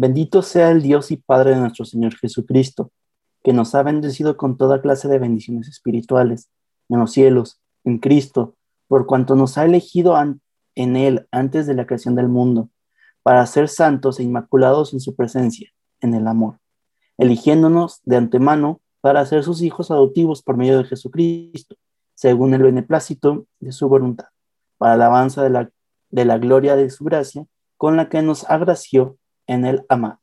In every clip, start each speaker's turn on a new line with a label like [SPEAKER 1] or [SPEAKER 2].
[SPEAKER 1] Bendito sea el Dios y Padre de nuestro Señor Jesucristo, que nos ha bendecido con toda clase de bendiciones espirituales en los cielos, en Cristo, por cuanto nos ha elegido en Él antes de la creación del mundo, para ser santos e inmaculados en su presencia, en el amor, eligiéndonos de antemano para ser sus hijos adoptivos por medio de Jesucristo, según el beneplácito de su voluntad, para la alabanza de la, de la gloria de su gracia, con la que nos agració en el amado.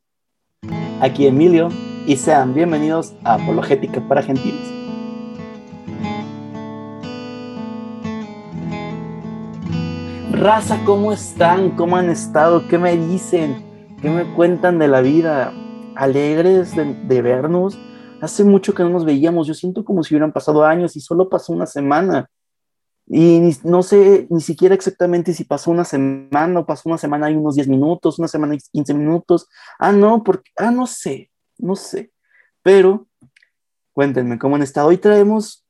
[SPEAKER 1] Aquí Emilio, y sean bienvenidos a Apologética para Gentiles. Raza, ¿cómo están? ¿Cómo han estado? ¿Qué me dicen? ¿Qué me cuentan de la vida? ¿Alegres de, vernos? Hace mucho que no nos veíamos. Yo siento como si hubieran pasado años y solo pasó una semana. Y no sé ni siquiera exactamente si pasó una semana o pasó una semana y unos 10 minutos, una semana y 15 minutos. Ah, no, porque, ah, no sé, no sé. Pero cuéntenme cómo han estado. Hoy traemos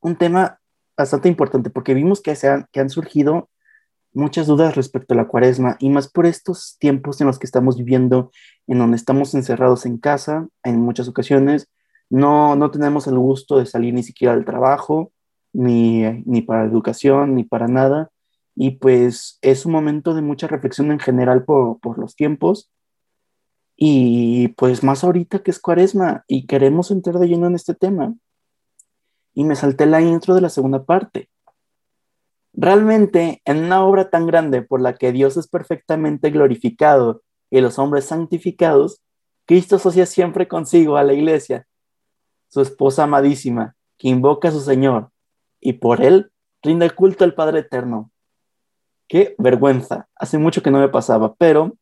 [SPEAKER 1] un tema bastante importante porque vimos que, se han, que han surgido muchas dudas respecto a la cuaresma y más por estos tiempos en los que estamos viviendo, en donde estamos encerrados en casa en muchas ocasiones, no, no tenemos el gusto de salir ni siquiera al trabajo, ni, ni para educación, ni para nada. Y pues es un momento de mucha reflexión en general por, por los tiempos. Y pues más ahorita que es cuaresma y queremos entrar de lleno en este tema. Y me salté la intro de la segunda parte Realmente, en una obra tan grande por la que Dios es perfectamente glorificado y los hombres santificados, Cristo asocia siempre consigo a la iglesia, su esposa amadísima, que invoca a su Señor y por él rinde culto al Padre Eterno. Qué vergüenza, hace mucho que no me pasaba, pero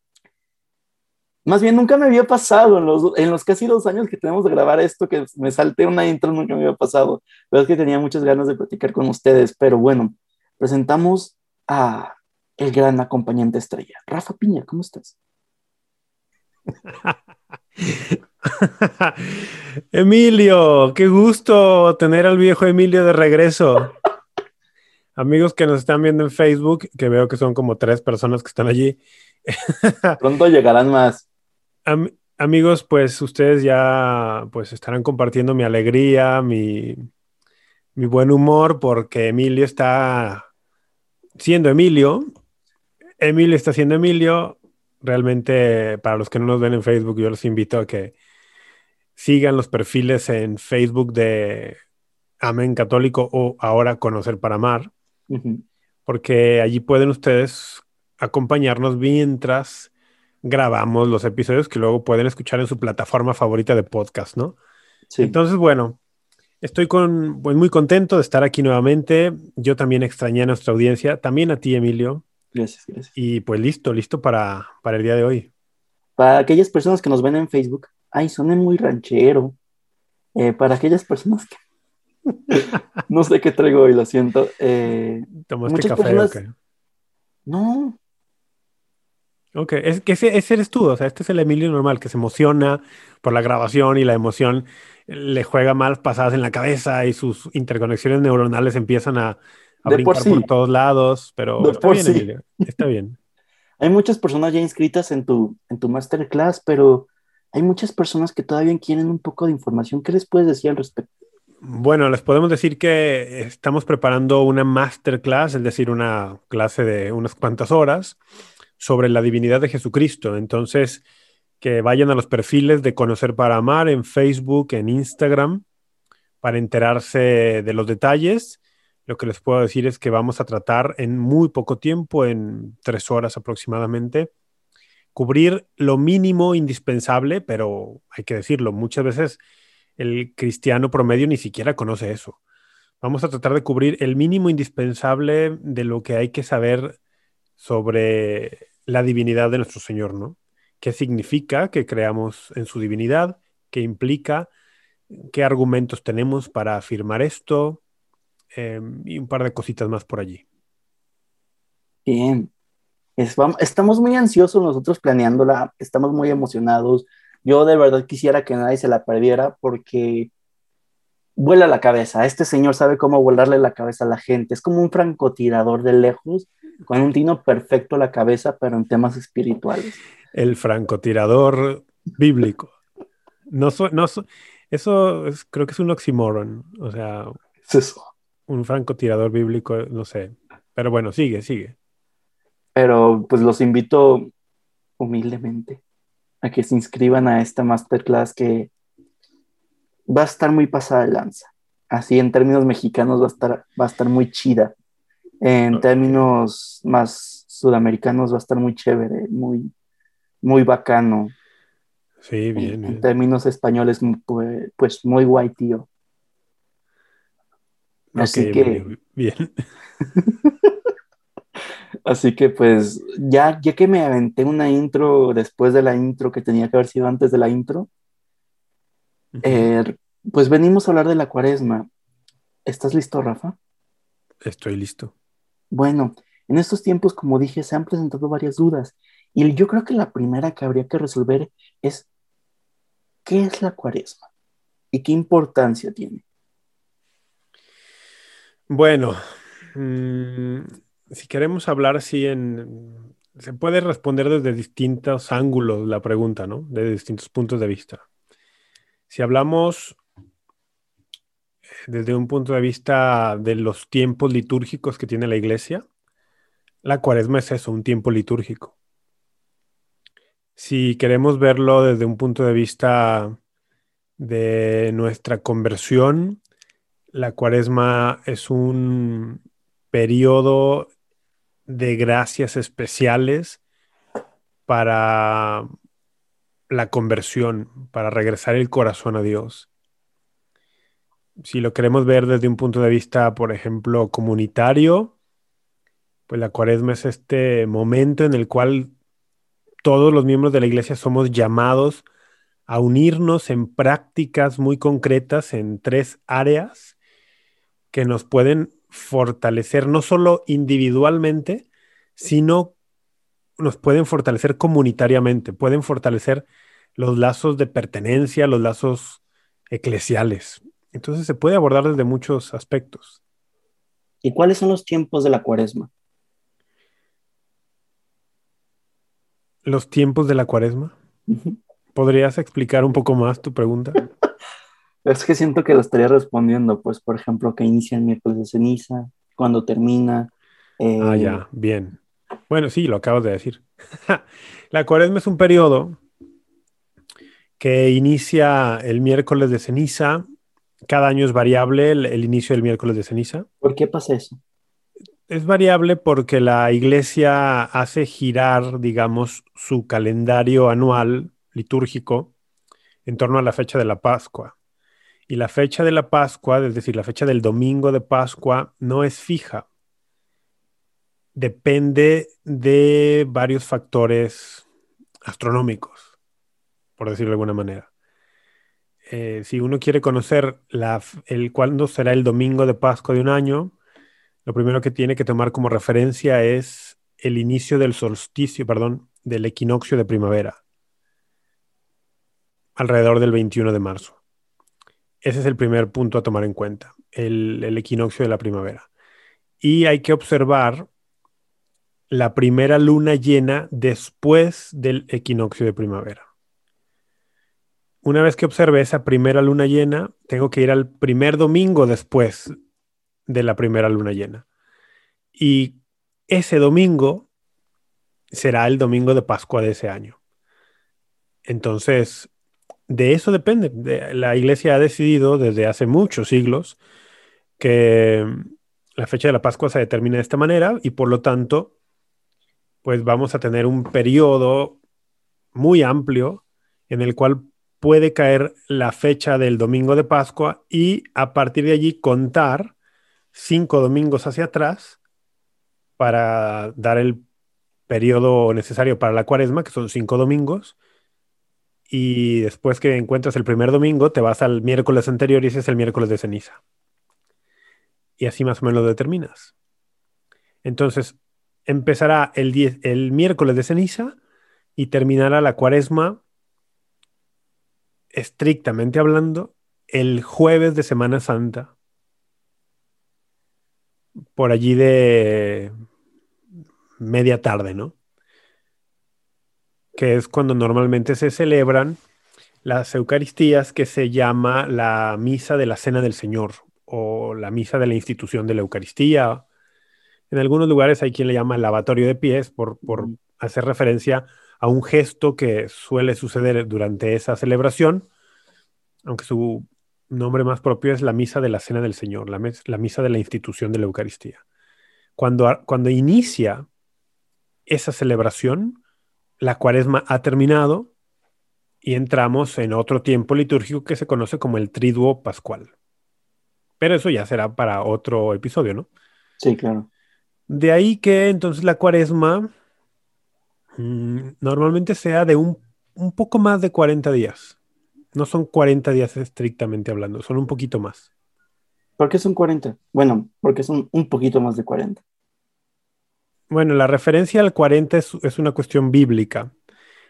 [SPEAKER 1] más bien nunca me había pasado en los, en los casi dos años que tenemos de grabar esto, que me salté una intro, nunca me había pasado, pero es que tenía muchas ganas de platicar con ustedes, pero bueno, presentamos a el gran acompañante estrella. Rafa Piña, ¿cómo estás?
[SPEAKER 2] Emilio, qué gusto tener al viejo Emilio de regreso. Amigos que nos están viendo en Facebook, que veo que son como tres personas que están allí.
[SPEAKER 1] Pronto llegarán más.
[SPEAKER 2] amigos, pues ustedes ya pues estarán compartiendo mi alegría, mi, mi buen humor, porque Emilio está siendo Emilio, Emilio está siendo Emilio. Realmente, para los que no nos ven en Facebook, yo los invito a que sigan los perfiles en Facebook de Amén Católico o ahora Conocer para Amar, porque allí pueden ustedes acompañarnos mientras grabamos los episodios que luego pueden escuchar en su plataforma favorita de podcast, ¿no? Sí. Entonces, bueno, Estoy con, pues, muy contento de estar aquí nuevamente. Yo también extrañé a nuestra audiencia, también a ti, Emilio.
[SPEAKER 1] Gracias, gracias.
[SPEAKER 2] Y pues listo, listo para, para el día de hoy.
[SPEAKER 1] Para aquellas personas que nos ven en Facebook, ay, suena muy ranchero. Eh, para aquellas personas que no sé qué traigo hoy, lo siento. Eh,
[SPEAKER 2] ¿Tomaste café o qué?
[SPEAKER 1] No.
[SPEAKER 2] Ok, es que ese, ese, eres tú, o sea, este es el Emilio normal que se emociona por la grabación y la emoción le juega malas pasadas en la cabeza y sus interconexiones neuronales empiezan a, a brincar por, todos lados, pero está bien, está bien.
[SPEAKER 1] hay muchas personas ya inscritas en tu, en tu masterclass, pero hay muchas personas que todavía quieren un poco de información. ¿Qué les puedes decir al respecto?
[SPEAKER 2] Bueno, les podemos decir que estamos preparando una masterclass, es decir, una clase de unas cuantas horas sobre la divinidad de Jesucristo. Entonces, que vayan a los perfiles de Conocer para Amar en Facebook, en Instagram, para enterarse de los detalles. Lo que les puedo decir es que vamos a tratar en muy poco tiempo, en tres horas aproximadamente, cubrir lo mínimo indispensable, pero hay que decirlo, muchas veces el cristiano promedio ni siquiera conoce eso. Vamos a tratar de cubrir el mínimo indispensable de lo que hay que saber sobre la divinidad de nuestro Señor, ¿no? qué significa que creamos en su divinidad, qué implica, qué argumentos tenemos para afirmar esto em, y un par de cositas más por allí.
[SPEAKER 1] Bien, estamos muy ansiosos nosotros planeándola, estamos muy emocionados. Yo de verdad quisiera que nadie se la perdiera porque vuela la cabeza. Este señor sabe cómo volarle la cabeza a la gente. Es como un francotirador de lejos con un tino perfecto a la cabeza, pero en temas espirituales.
[SPEAKER 2] El francotirador bíblico. No, no eso creo que es un oxímoron. O sea,
[SPEAKER 1] es eso.
[SPEAKER 2] un francotirador bíblico, no sé. Pero bueno, sigue, sigue.
[SPEAKER 1] Pero pues los invito humildemente a que se inscriban a esta masterclass que va a estar muy pasada de lanza. Así en términos mexicanos va a estar, va a estar muy chida. En términos más sudamericanos va a estar muy chévere, muy, muy bacano.
[SPEAKER 2] Sí, bien.
[SPEAKER 1] En, términos españoles, pues, pues, muy guay, tío.
[SPEAKER 2] Así que. Bien.
[SPEAKER 1] Así que pues ya, ya que me aventé una intro después de la intro que tenía que haber sido antes de la intro, eh, pues venimos a hablar de la cuaresma. ¿Estás listo, Rafa?
[SPEAKER 2] Estoy listo.
[SPEAKER 1] Bueno, en estos tiempos, como dije, se han presentado varias dudas y yo creo que la primera que habría que resolver es ¿qué es la cuaresma? ¿Y qué importancia tiene?
[SPEAKER 2] Bueno, mm, si queremos hablar así. Se puede responder desde distintos ángulos la pregunta, ¿no? Desde distintos puntos de vista. Si hablamos eh, desde un punto de vista de los tiempos litúrgicos que tiene la iglesia, la cuaresma es eso, un tiempo litúrgico. Si queremos verlo desde un punto de vista de nuestra conversión, la cuaresma es un periodo de gracias especiales para la conversión, para regresar el corazón a Dios. Si lo queremos ver desde un punto de vista, por ejemplo, comunitario, pues la cuaresma es este momento en el cual todos los miembros de la iglesia somos llamados a unirnos en prácticas muy concretas en tres áreas que nos pueden fortalecer no solo individualmente, sino nos pueden fortalecer comunitariamente, pueden fortalecer los lazos de pertenencia, los lazos eclesiales. Entonces se puede abordar desde muchos aspectos.
[SPEAKER 1] ¿Y cuáles son los tiempos de la cuaresma?
[SPEAKER 2] Los tiempos de la cuaresma. ¿Podrías explicar un poco más tu pregunta?
[SPEAKER 1] Es que siento que lo estaría respondiendo, pues, por ejemplo, que inicia el miércoles de ceniza, cuando termina.
[SPEAKER 2] ah, ya, eh, bien. Bueno, sí, lo acabas de decir. la cuaresma es un periodo que inicia el miércoles de ceniza. Cada año es variable el, inicio del miércoles de ceniza.
[SPEAKER 1] ¿Por qué pasa eso?
[SPEAKER 2] Es variable porque la iglesia hace girar, digamos, su calendario anual litúrgico en torno a la fecha de la Pascua. Y la fecha de la Pascua, es decir, la fecha del domingo de Pascua, no es fija depende de varios factores astronómicos, por decirlo de alguna manera. Eh, si uno quiere conocer el cuándo será el domingo de Pascua de un año, lo primero que tiene que tomar como referencia es el inicio del solsticio, perdón, del equinoccio de primavera, alrededor del 21 de marzo. Ese es el primer punto a tomar en cuenta, el, equinoccio de la primavera. Y hay que observar la primera luna llena después del equinoccio de primavera. Una vez que observe esa primera luna llena, tengo que ir al primer domingo después de la primera luna llena. Y ese domingo será el domingo de Pascua de ese año. Entonces, de eso depende. la iglesia ha decidido desde hace muchos siglos que la fecha de la Pascua se determina de esta manera y por lo tanto pues vamos a tener un periodo muy amplio en el cual puede caer la fecha del domingo de Pascua y a partir de allí contar cinco domingos hacia atrás para dar el periodo necesario para la cuaresma, que son cinco domingos. Y después que encuentras el primer domingo, te vas al miércoles anterior y ese es el miércoles de ceniza. Y así más o menos lo determinas. Entonces, empezará el, el miércoles de ceniza y terminará la cuaresma, estrictamente hablando, el jueves de Semana Santa. Por allí de media tarde, ¿no? Que es cuando normalmente se celebran las Eucaristías que se llama la Misa de la Cena del Señor o la Misa de la Institución de la Eucaristía. En algunos lugares hay quien le llama el lavatorio de pies por, por hacer referencia a un gesto que suele suceder durante esa celebración, aunque su nombre más propio es la Misa de la Cena del Señor, la, la Misa de la Institución de la Eucaristía. Cuando, cuando inicia esa celebración, la cuaresma ha terminado y entramos en otro tiempo litúrgico que se conoce como el triduo pascual. Pero eso ya será para otro episodio, ¿no?
[SPEAKER 1] Sí, claro.
[SPEAKER 2] De ahí que entonces la cuaresma mm, normalmente sea de un, un, poco más de 40 días. No son 40 días estrictamente hablando, son un poquito más.
[SPEAKER 1] ¿Por qué son 40? Bueno, porque son un poquito más de 40.
[SPEAKER 2] Bueno, la referencia al 40 es, es una cuestión bíblica.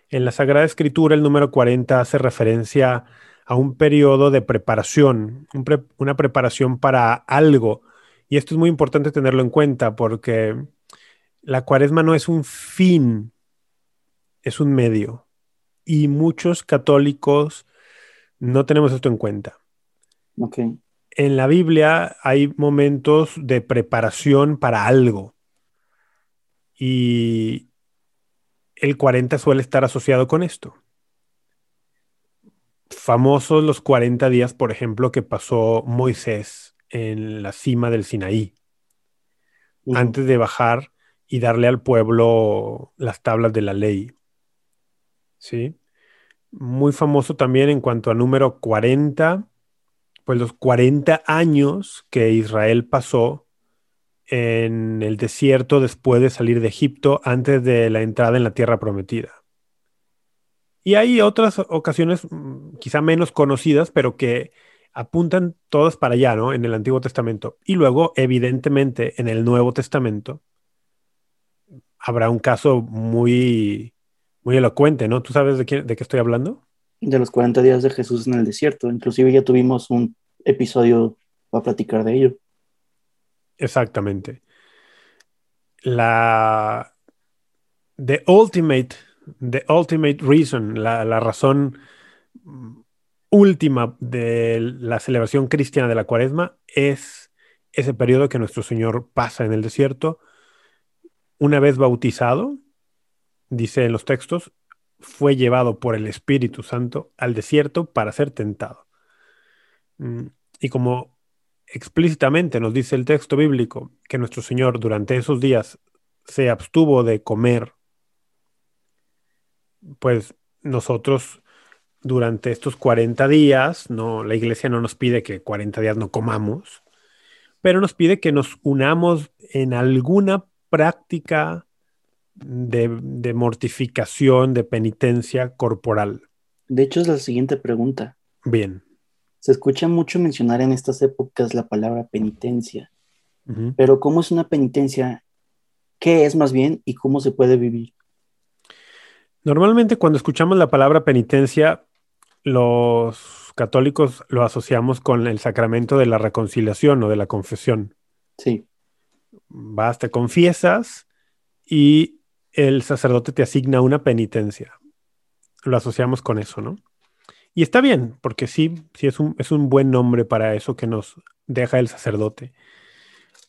[SPEAKER 2] En la Sagrada Escritura el número 40 hace referencia a un periodo de preparación, una preparación para algo. Y esto es muy importante tenerlo en cuenta porque la cuaresma no es un fin, es un medio. Y muchos católicos no tenemos esto en cuenta. En la Biblia hay momentos de preparación para algo. Y, el 40 suele estar asociado con esto. Famosos los 40 días, por ejemplo, que pasó Moisés en la cima del Sinaí, antes de bajar y darle al pueblo las tablas de la ley. ¿Sí? Muy famoso también en cuanto a número 40, pues los 40 años que Israel pasó en el desierto después de salir de Egipto, antes de la entrada en la tierra prometida. Y hay otras ocasiones mm, quizá menos conocidas, pero que apuntan todas para allá, ¿no? En el Antiguo Testamento. Y luego, evidentemente, en el Nuevo Testamento habrá un caso muy, muy elocuente, ¿no? ¿Tú sabes de, de qué estoy hablando?
[SPEAKER 1] De los 40 días de Jesús en el desierto. Inclusive ya tuvimos un episodio para platicar de ello.
[SPEAKER 2] Exactamente. La the ultimate, the ultimate reason, la, la razón última de la celebración cristiana de la cuaresma es ese periodo que nuestro Señor pasa en el desierto. Una vez bautizado, dice en los textos, fue llevado por el Espíritu Santo al desierto para ser tentado. Mm, y como explícitamente nos dice el texto bíblico que nuestro Señor durante esos días se abstuvo de comer, pues nosotros durante estos 40 días, no, la iglesia no nos pide que 40 días no comamos, pero nos pide que nos unamos en alguna práctica de, de mortificación, de penitencia corporal.
[SPEAKER 1] De hecho, es la siguiente pregunta.
[SPEAKER 2] Bien.
[SPEAKER 1] Se escucha mucho mencionar en estas épocas la palabra penitencia, pero ¿cómo es una penitencia? ¿Qué es más bien y cómo se puede vivir?
[SPEAKER 2] Normalmente cuando escuchamos la palabra penitencia, los católicos lo asociamos con el sacramento de la reconciliación o de la confesión.
[SPEAKER 1] Sí.
[SPEAKER 2] Vas, te confiesas y el sacerdote te asigna una penitencia. Lo asociamos con eso, ¿no? Y está bien, porque sí, sí es un, es un buen nombre para eso que nos deja el sacerdote.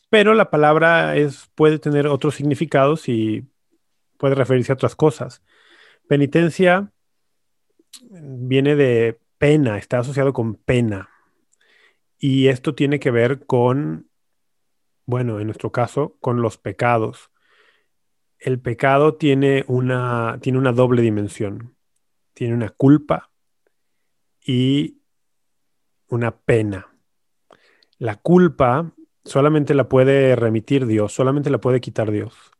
[SPEAKER 2] Pero la palabra es, puede tener otros significados y puede referirse a otras cosas. Penitencia viene de pena, está asociado con pena. Y esto tiene que ver con, bueno, en nuestro caso, con los pecados. El pecado tiene una, tiene una doble dimensión. Tiene una culpa y una pena. La culpa solamente la puede remitir Dios, solamente la puede quitar Dios.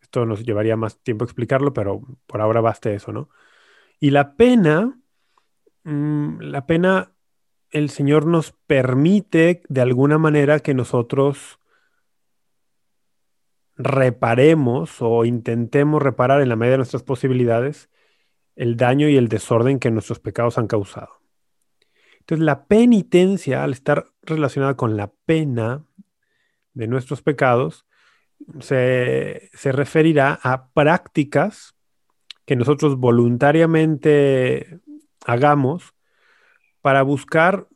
[SPEAKER 2] Esto nos llevaría más tiempo explicarlo, pero por ahora basta eso, ¿no? Y la pena, mm, la pena, el Señor nos permite de alguna manera que nosotros reparemos o intentemos reparar en la medida de nuestras posibilidades el daño y el desorden que nuestros pecados han causado. Entonces, la penitencia, al estar relacionada con la pena de nuestros pecados, se, se referirá a prácticas que nosotros voluntariamente hagamos para buscar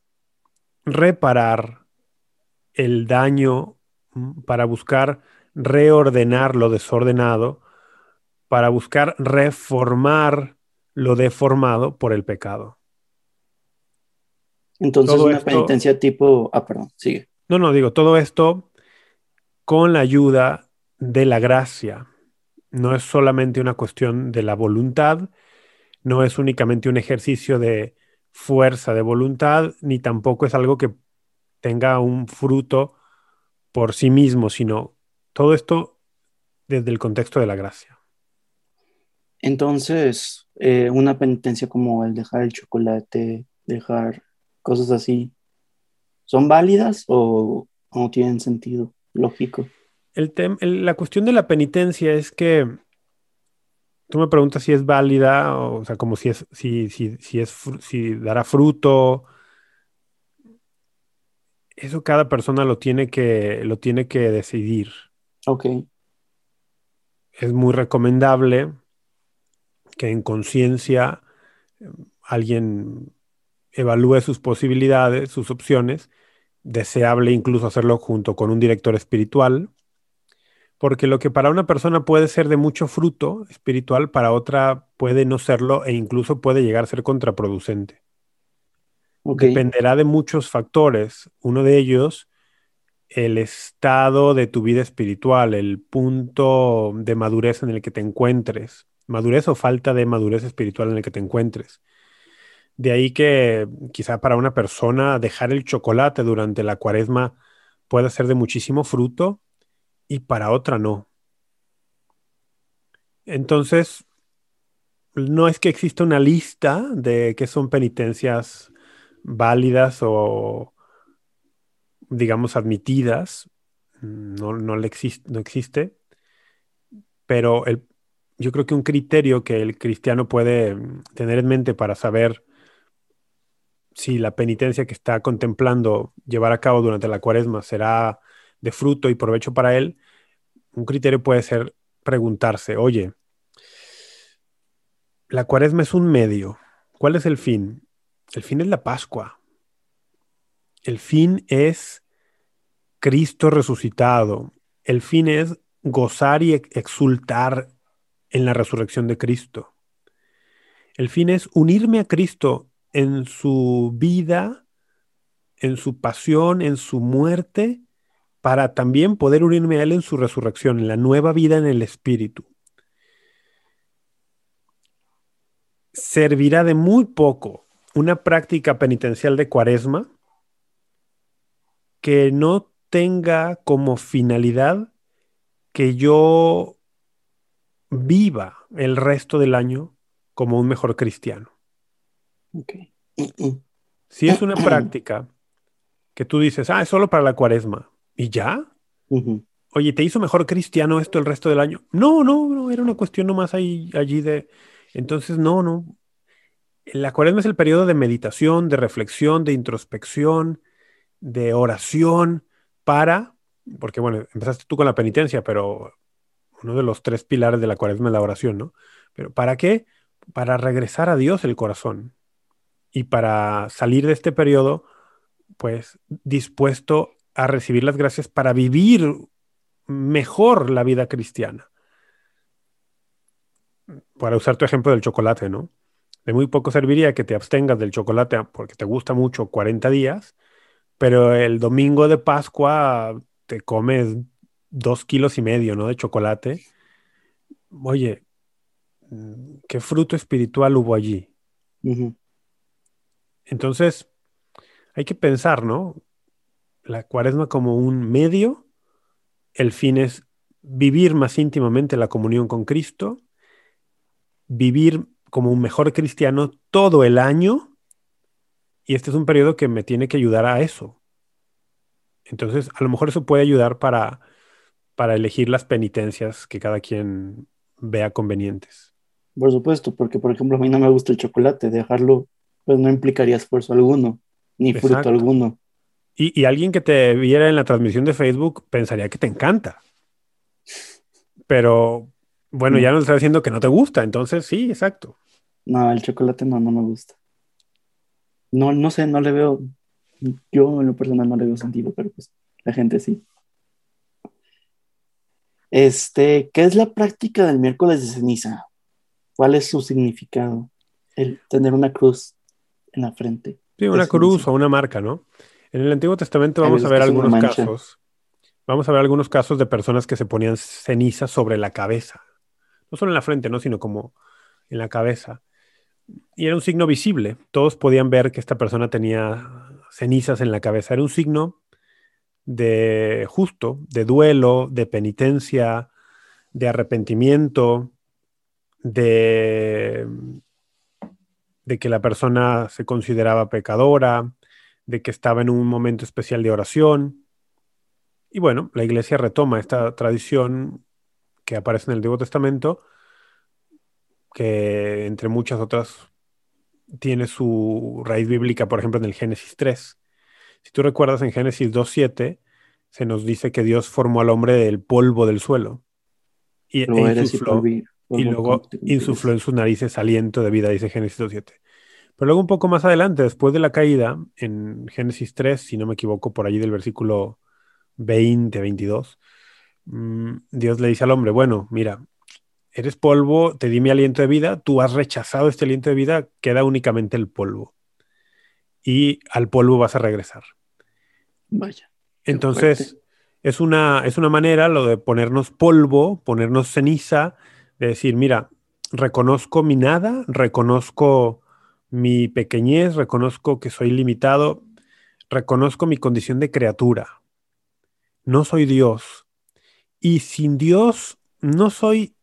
[SPEAKER 2] reparar el daño, para buscar reordenar lo desordenado, para buscar reformar lo deformado por el pecado.
[SPEAKER 1] Entonces, una penitencia tipo. Ah, perdón, sigue.
[SPEAKER 2] No, no, digo, todo esto con la ayuda de la gracia. No es solamente una cuestión de la voluntad, no es únicamente un ejercicio de fuerza de voluntad, ni tampoco es algo que tenga un fruto por sí mismo, sino todo esto desde el contexto de la gracia.
[SPEAKER 1] Entonces, eh, una penitencia como el dejar el chocolate, dejar cosas así, ¿son válidas o no tienen sentido lógico?
[SPEAKER 2] El la cuestión de la penitencia es que tú me preguntas si es válida, o, sea, como si es, si, si, si es, si dará fruto. Eso cada persona lo tiene que, lo tiene que decidir.
[SPEAKER 1] Ok.
[SPEAKER 2] Es muy recomendable que en conciencia eh, alguien evalúe sus posibilidades, sus opciones, deseable incluso hacerlo junto con un director espiritual, porque lo que para una persona puede ser de mucho fruto espiritual, para otra puede no serlo e incluso puede llegar a ser contraproducente. Dependerá de muchos factores. Uno de ellos, el estado de tu vida espiritual, el punto de madurez en el que te encuentres. Madurez o falta de madurez espiritual en el que te encuentres. De ahí que quizá para una persona dejar el chocolate durante la cuaresma pueda ser de muchísimo fruto y para otra no. Entonces, no es que exista una lista de qué son penitencias válidas o, digamos, admitidas. No, no, existe, no existe. Pero el, yo creo que un criterio que el cristiano puede tener en mente para saber si la penitencia que está contemplando llevar a cabo durante la cuaresma será de fruto y provecho para él, un criterio puede ser preguntarse, oye, la cuaresma es un medio. ¿Cuál es el fin? El fin es la Pascua. El fin es Cristo resucitado. El fin es gozar y exultar en la resurrección de Cristo. El fin es unirme a Cristo en su vida, en su pasión, en su muerte, para también poder unirme a Él en su resurrección, en la nueva vida en el Espíritu. Servirá de muy poco una práctica penitencial de cuaresma que no tenga como finalidad que yo viva el resto del año como un mejor cristiano. Si es una práctica que tú dices, ah, es solo para la cuaresma, ¿y ya? Oye, ¿te hizo mejor cristiano esto el resto del año? No, no, no, era una cuestión nomás ahí, allí de... Entonces, no, no. La cuaresma es el periodo de meditación, de reflexión, de introspección, de oración para, porque bueno, empezaste tú con la penitencia, pero uno de los tres pilares de la cuaresma es la oración, ¿no? Pero ¿para qué? Para regresar a Dios el corazón y para salir de este periodo, pues dispuesto a recibir las gracias para vivir mejor la vida cristiana. Para usar tu ejemplo del chocolate, ¿no? De muy poco serviría que te abstengas del chocolate porque te gusta mucho 40 días, pero el domingo de Pascua te comes dos kilos y medio, ¿no? De chocolate. Oye, ¿qué fruto espiritual hubo allí? Entonces, hay que pensar, ¿no? La cuaresma como un medio, el fin es vivir más íntimamente la comunión con Cristo, vivir como un mejor cristiano todo el año, y este es un periodo que me tiene que ayudar a eso. Entonces, a lo mejor eso puede ayudar para, para elegir las penitencias que cada quien vea convenientes.
[SPEAKER 1] Por supuesto, porque por ejemplo a mí no me gusta el chocolate, dejarlo pues no implicaría esfuerzo alguno, ni fruto alguno.
[SPEAKER 2] Y, alguien que te viera en la transmisión de Facebook pensaría que te encanta. Pero bueno,
[SPEAKER 1] No.
[SPEAKER 2] ya nos está diciendo que no te gusta, entonces sí, exacto.
[SPEAKER 1] No, el chocolate no, no me gusta. No, no sé, no le veo. Yo en lo personal no le veo sentido, pero pues la gente sí. Este, ¿qué es la práctica del miércoles de ceniza? ¿Cuál es su significado? El tener una cruz en la frente.
[SPEAKER 2] Sí, una cruz
[SPEAKER 1] ceniza.
[SPEAKER 2] o una marca, ¿no? En el Antiguo Testamento vamos a ver algunos casos. Vamos a ver algunos casos de personas que se ponían ceniza sobre la cabeza. No solo en la frente, ¿no? Sino como en la cabeza. Y era un signo visible. Todos podían ver que esta persona tenía cenizas en la cabeza. Era un signo de justo, de duelo, de penitencia, de arrepentimiento, de, de que la persona se consideraba pecadora, de que estaba en un momento especial de oración. Y bueno, la iglesia retoma esta tradición que aparece en el Antiguo Testamento, que entre muchas otras tiene su raíz bíblica, por ejemplo, en el Génesis 3. Si tú recuerdas, en Génesis 2.7 se nos dice que Dios formó al hombre del polvo del suelo y, e
[SPEAKER 1] eres y
[SPEAKER 2] insufló,
[SPEAKER 1] polvo-
[SPEAKER 2] y
[SPEAKER 1] polvo
[SPEAKER 2] luego insufló en sus narices aliento de vida, dice Génesis 2.7. Pero luego un poco más adelante, después de la caída, en Génesis 3, si no me equivoco, por allí del versículo 20, 22, mm, Dios le dice al hombre, bueno, mira, eres polvo, te di mi aliento de vida, tú has rechazado este aliento de vida, queda únicamente el polvo. Y al polvo vas a regresar.
[SPEAKER 1] Vaya.
[SPEAKER 2] Entonces, es una, es una manera lo de ponernos polvo, ponernos ceniza, de decir, mira, reconozco mi nada, reconozco mi pequeñez, reconozco que soy limitado, reconozco mi condición de criatura. No soy Dios. Y sin Dios no soy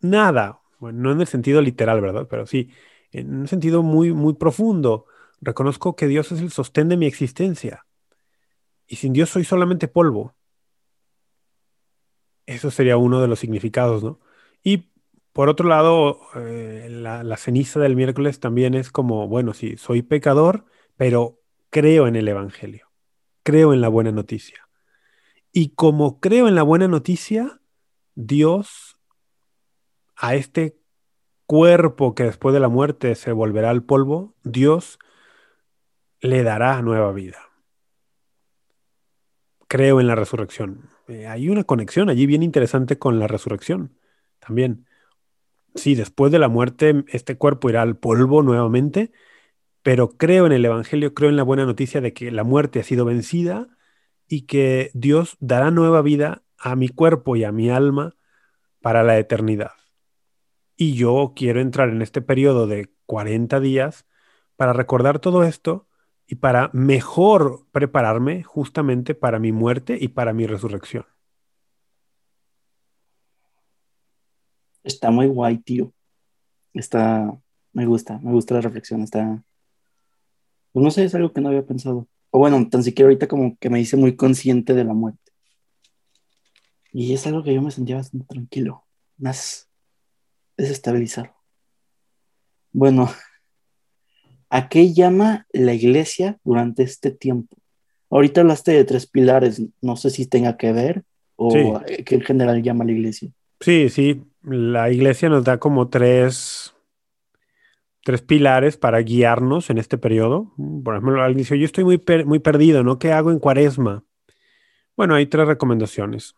[SPEAKER 2] nada. Bueno, no en el sentido literal, ¿verdad? Pero sí, en un sentido muy, muy profundo. Reconozco que Dios es el sostén de mi existencia. Y sin Dios soy solamente polvo. Eso sería uno de los significados, ¿no? Y por otro lado, eh, la, la ceniza del miércoles también es como, bueno, sí, soy pecador, pero creo en el Evangelio, creo en la buena noticia. Y como creo en la buena noticia, Dios a este cuerpo que después de la muerte se volverá al polvo, Dios le dará nueva vida. Creo en la resurrección. Eh, hay una conexión allí bien interesante con la resurrección también. Sí, después de la muerte este cuerpo irá al polvo nuevamente, pero creo en el Evangelio, creo en la buena noticia de que la muerte ha sido vencida y que Dios dará nueva vida a mi cuerpo y a mi alma para la eternidad. Y yo quiero entrar en este periodo de 40 días para recordar todo esto y para mejor prepararme justamente para mi muerte y para mi resurrección.
[SPEAKER 1] Está muy guay, tío. Está, me gusta, me gusta la reflexión. Está, pues no sé, es algo que no había pensado. O bueno, tan siquiera ahorita como que me hice muy consciente de la muerte. Y es algo que yo me sentía bastante tranquilo, más desestabilizado. Bueno, ¿a qué llama la iglesia durante este tiempo? Ahorita hablaste de tres pilares, no sé si tenga que ver o
[SPEAKER 2] Sí.
[SPEAKER 1] qué en general llama la iglesia.
[SPEAKER 2] Sí, sí, la iglesia nos da como tres, tres pilares para guiarnos en este periodo. Por ejemplo, alguien dice, yo estoy muy, per- muy perdido, ¿no? ¿Qué hago en cuaresma? Bueno, hay tres recomendaciones.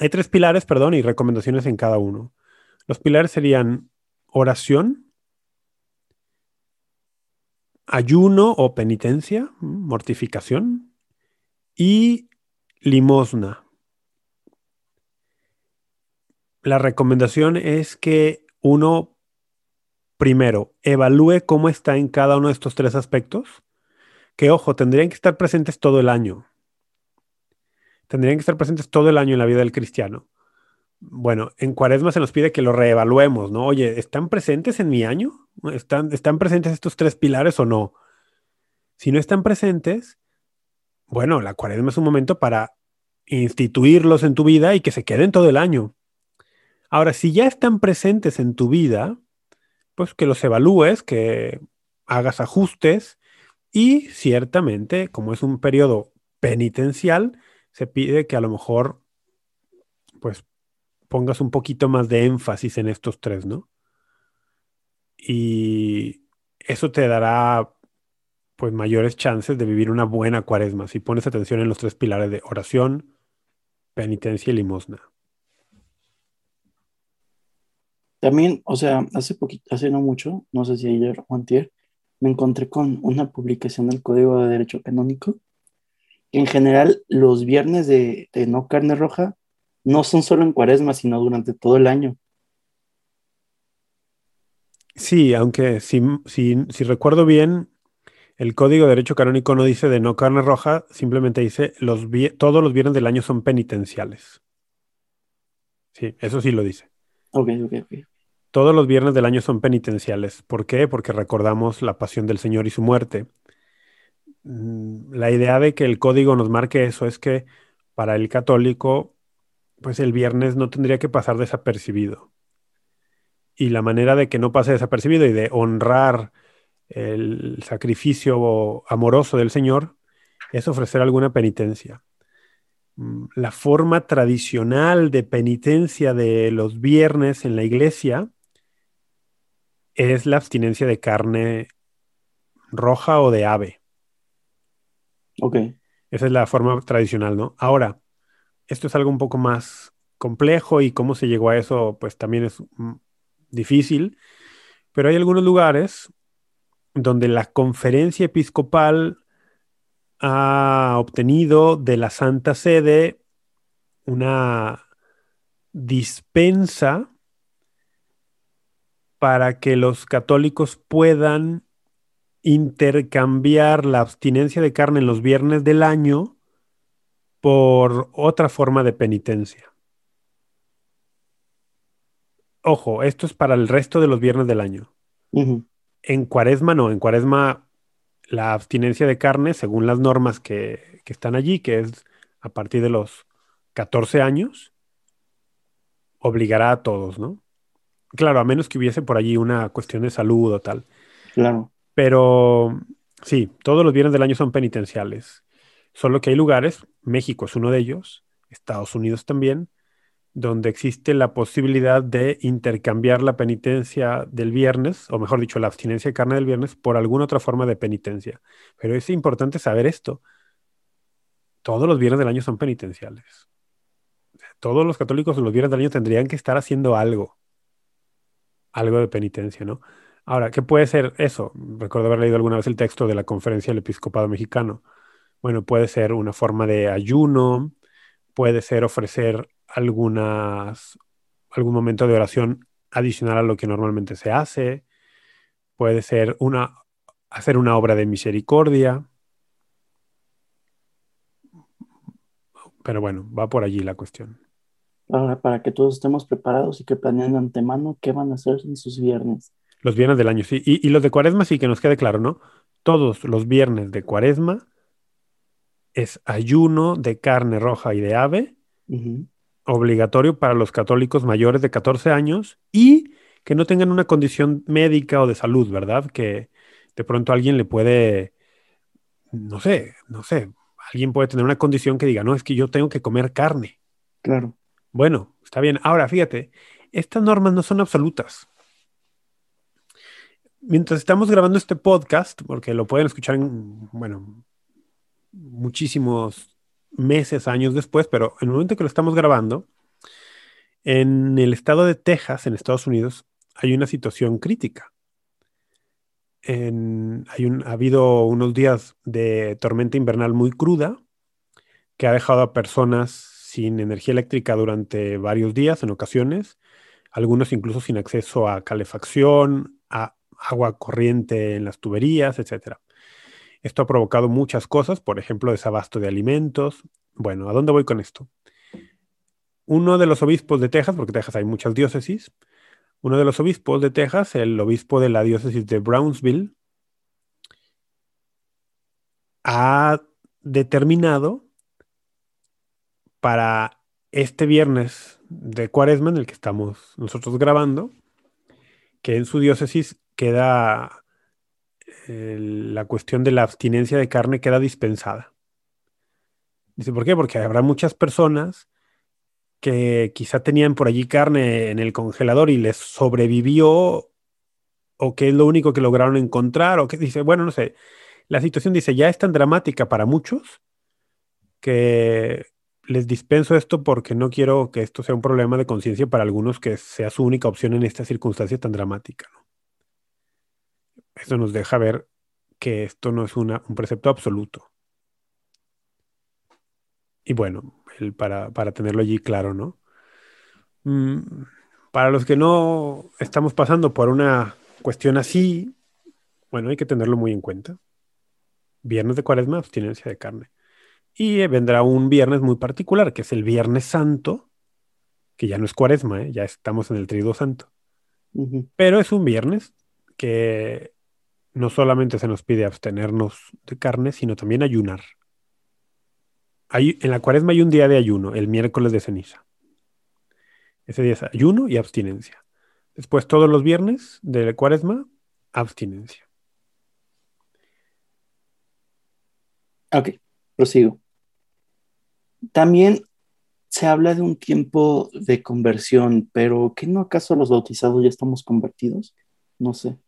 [SPEAKER 2] Hay tres pilares, perdón, y recomendaciones en cada uno. Los pilares serían oración, ayuno o penitencia, mortificación, y limosna. La recomendación es que uno, primero, evalúe cómo está en cada uno de estos tres aspectos, que ojo, tendrían que estar presentes todo el año. Tendrían que estar presentes todo el año en la vida del cristiano. Bueno, en Cuaresma se nos pide que lo reevaluemos, ¿no? Oye, ¿están presentes en mi año? ¿Están, ¿Están presentes estos tres pilares o no? Si no están presentes, bueno, la Cuaresma es un momento para instituirlos en tu vida y que se queden todo el año. Ahora, si ya están presentes en tu vida, pues que los evalúes, que hagas ajustes y ciertamente, como es un periodo penitencial, se pide que a lo mejor pues pongas un poquito más de énfasis en estos tres, ¿no? Y eso te dará pues mayores chances de vivir una buena cuaresma si pones atención en los tres pilares de oración, penitencia y limosna.
[SPEAKER 1] También, o sea, hace poquito, hace no mucho, no sé si ayer o antier, me encontré con una publicación del Código de Derecho Canónico. En general, los viernes de, no carne roja no son solo en cuaresma, sino durante todo el año.
[SPEAKER 2] Sí, aunque si, si recuerdo bien, el Código de Derecho Canónico no dice de no carne roja, simplemente dice los todos los viernes del año son penitenciales. Sí, eso sí lo dice.
[SPEAKER 1] Ok, ok, ok.
[SPEAKER 2] Todos los viernes del año son penitenciales. ¿Por qué? Porque recordamos la pasión del Señor y su muerte. Mm, la idea de que el código nos marque eso es que para el católico, pues el viernes no tendría que pasar desapercibido. Y la manera de que no pase desapercibido y de honrar el sacrificio amoroso del Señor es ofrecer alguna penitencia. Mm, la forma tradicional de penitencia de los viernes en la iglesia es la abstinencia de carne roja o de ave.
[SPEAKER 1] Ok.
[SPEAKER 2] Esa es la forma tradicional, ¿no? Ahora, esto es algo un poco más complejo y cómo se llegó a eso, pues también es difícil, pero hay algunos lugares donde la conferencia episcopal ha obtenido de la Santa Sede una dispensa para que los católicos puedan intercambiar la abstinencia de carne en los viernes del año por otra forma de penitencia. Ojo, esto es para el resto de los viernes del año. En cuaresma no, en cuaresma la abstinencia de carne, según las normas que, que, están allí, que es a partir de los 14 años, obligará a todos, ¿no? Claro, a menos que hubiese por allí una cuestión de salud o tal.
[SPEAKER 1] Claro.
[SPEAKER 2] Pero sí, todos los viernes del año son penitenciales. Solo que hay lugares, México es uno de ellos, Estados Unidos también, donde existe la posibilidad de intercambiar la penitencia del viernes, o mejor dicho, la abstinencia de carne del viernes, por alguna otra forma de penitencia. Pero es importante saber esto. Todos los viernes del año son penitenciales. Todos los católicos los viernes del año tendrían que estar haciendo algo algo de penitencia, ¿no? Ahora, ¿qué puede ser eso? Recuerdo haber leído alguna vez el texto de la conferencia del episcopado mexicano. Bueno, puede ser una forma de ayuno, puede ser ofrecer algunas, algún momento de oración adicional a lo que normalmente se hace, puede ser una, hacer una obra de misericordia. Pero bueno, va por allí la cuestión.
[SPEAKER 1] Ahora, para que todos estemos preparados y que planeen de antemano qué van a hacer en sus viernes.
[SPEAKER 2] Los viernes del año, sí. Y, los de cuaresma, sí, que nos quede claro, ¿no? Todos los viernes de cuaresma es ayuno de carne roja y de ave, obligatorio para los católicos mayores de 14 años y que no tengan una condición médica o de salud, ¿verdad? Que de pronto alguien le puede, no sé, no sé, alguien puede tener una condición que diga, no, es que yo tengo que comer carne.
[SPEAKER 1] Claro.
[SPEAKER 2] Bueno, está bien. Ahora, fíjate, estas normas no son absolutas. Mientras estamos grabando este podcast, porque lo pueden escuchar en, bueno, muchísimos meses, años después, pero en el momento que lo estamos grabando, en el estado de Texas, en Estados Unidos, hay una situación crítica. hay ha habido unos días de tormenta invernal muy cruda que ha dejado a personas sin energía eléctrica durante varios días en ocasiones, algunos incluso sin acceso a calefacción, a agua corriente en las tuberías, etc. Esto ha provocado muchas cosas, por ejemplo, desabasto de alimentos. Bueno, ¿a dónde voy con esto? Uno de los obispos de Texas, porque en Texas hay muchas diócesis, uno de los obispos de Texas, el obispo de la diócesis de Brownsville, ha determinado para este viernes de cuaresma en el que estamos nosotros grabando, que en su diócesis queda la cuestión de la abstinencia de carne queda dispensada. Dice, ¿por qué? Porque habrá muchas personas que quizá tenían por allí carne en el congelador y les sobrevivió o que es lo único que lograron encontrar o que dice, bueno, no sé, la situación dice, ya es tan dramática para muchos que les dispenso esto porque no quiero que esto sea un problema de conciencia para algunos que sea su única opción en esta circunstancia tan dramática. ¿no? Eso nos deja ver que esto no es un precepto absoluto. Y bueno, el, para, tenerlo allí claro, ¿no? Mm, para los que no estamos pasando por una cuestión así, bueno, hay que tenerlo muy en cuenta. Viernes de cuaresma, abstinencia de carne. Y vendrá un viernes muy particular, que es el Viernes Santo, que ya no es cuaresma, ¿eh? ya estamos en el Trido Santo. Pero es un viernes que no solamente se nos pide abstenernos de carne, sino también ayunar. Hay, en la cuaresma hay un día de ayuno, el miércoles de ceniza. Ese día es ayuno y abstinencia. Después todos los viernes de la cuaresma, abstinencia.
[SPEAKER 1] Ok, prosigo. También se habla de un tiempo de conversión, pero ¿qué no acaso los bautizados ya estamos convertidos? No sé.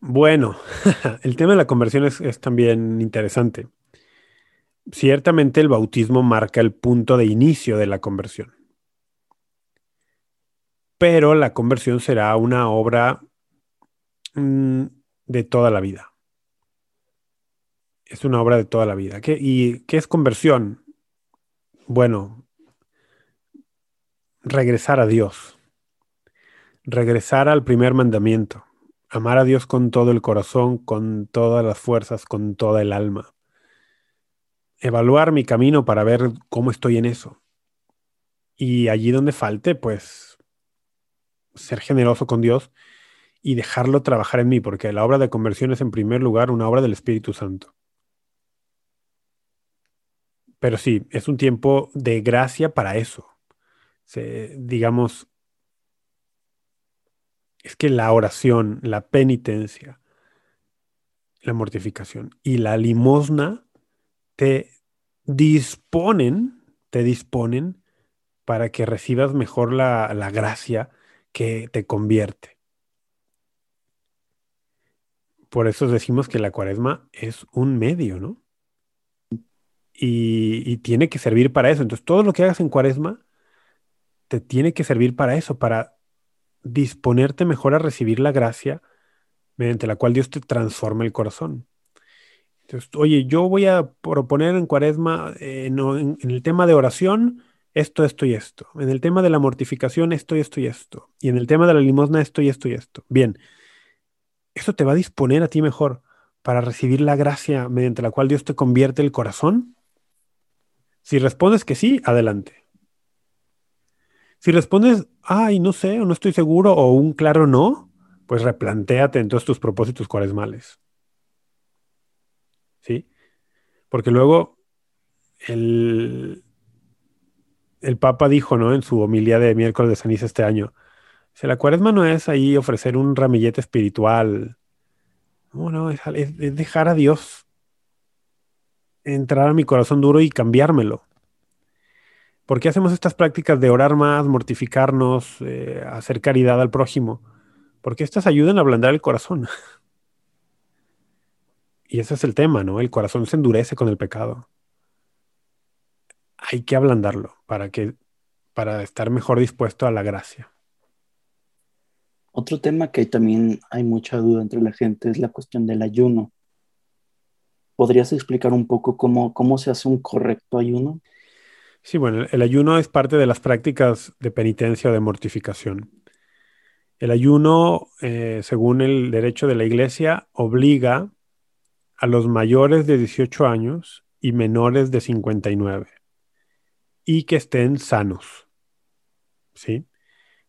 [SPEAKER 2] Bueno, el tema de la conversión es, también interesante. Ciertamente el bautismo marca el punto de inicio de la conversión, pero la conversión será una obra mm, de toda la vida es una obra de toda la vida. ¿Qué, ¿Y qué es conversión? Bueno, regresar a Dios, regresar al primer mandamiento, amar a Dios con todo el corazón, con todas las fuerzas, con toda el alma. Evaluar mi camino para ver cómo estoy en eso. Y allí donde falte, pues ser generoso con Dios y dejarlo trabajar en mí, porque la obra de conversión es en primer lugar una obra del Espíritu Santo. Pero sí, es un tiempo de gracia para eso. digamos, es que la oración, la penitencia, la mortificación y la limosna te disponen, te disponen para que recibas mejor la, la gracia que te convierte. Por eso decimos que la cuaresma es un medio, ¿no? y, tiene que servir para eso. Entonces, todo lo que hagas en cuaresma te tiene que servir para eso, para disponerte mejor a recibir la gracia mediante la cual Dios te transforma el corazón. Entonces, oye, yo voy a proponer en cuaresma, eh, en, el tema de oración, esto, esto y esto. En el tema de la mortificación, esto y esto y esto. Y en el tema de la limosna, esto y esto y esto. Bien, eso te va a disponer a ti mejor para recibir la gracia mediante la cual Dios te convierte el corazón si respondes que sí, adelante. Si respondes, ay, no sé, o no estoy seguro, o un claro no, pues replantéate entonces tus propósitos cuaresmales. ¿Sí? Porque luego el, el Papa dijo, ¿no? En su homilía de miércoles de ceniza este año, si la cuaresma no es ahí ofrecer un ramillete espiritual, no, no, es dejar a Dios entrar a mi corazón duro y cambiármelo. ¿Por qué hacemos estas prácticas de orar más, mortificarnos, eh, hacer caridad al prójimo? Porque estas ayudan a ablandar el corazón. y ese es el tema, ¿no? El corazón se endurece con el pecado. Hay que ablandarlo para que para estar mejor dispuesto a la gracia.
[SPEAKER 1] Otro tema que también hay mucha duda entre la gente es la cuestión del ayuno. ¿Podrías explicar un poco cómo, cómo se hace un correcto ayuno?
[SPEAKER 2] Sí, bueno, el ayuno es parte de las prácticas de penitencia o de mortificación. El ayuno, eh, según el derecho de la iglesia, obliga a los mayores de 18 años y menores de 59 y que estén sanos. ¿Sí?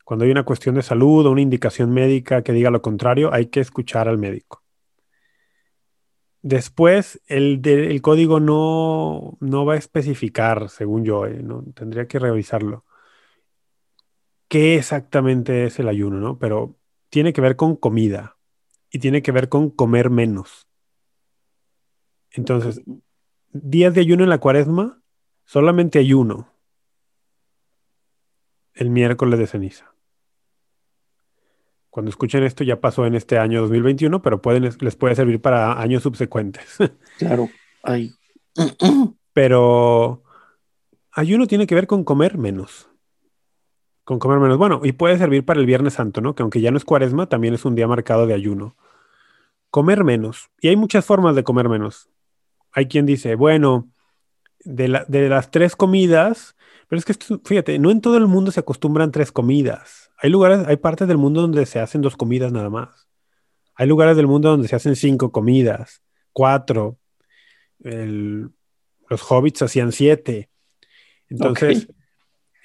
[SPEAKER 2] Cuando hay una cuestión de salud o una indicación médica que diga lo contrario, hay que escuchar al médico. Después, el, el código no, va a especificar, según yo, eh, ¿no? tendría que revisarlo, qué exactamente es el ayuno, ¿no? Pero tiene que ver con comida y tiene que ver con comer menos. Entonces, días de ayuno en la cuaresma, solamente ayuno. el miércoles de ceniza. Cuando escuchen esto ya pasó en este año 2021, pero pueden, les puede servir para años subsecuentes.
[SPEAKER 1] Claro, ay.
[SPEAKER 2] pero ayuno tiene que ver con comer menos. Con comer menos. Bueno, y puede servir para el Viernes Santo, ¿no? Que aunque ya no es cuaresma, también es un día marcado de ayuno. Comer menos. Y hay muchas formas de comer menos. Hay quien dice, bueno, de, las tres comidas, pero es que fíjate, no en todo el mundo se acostumbran tres comidas. Hay lugares, hay partes del mundo donde se hacen dos comidas nada más. Hay lugares del mundo donde se hacen cinco comidas, cuatro. los hobbits hacían siete. Entonces,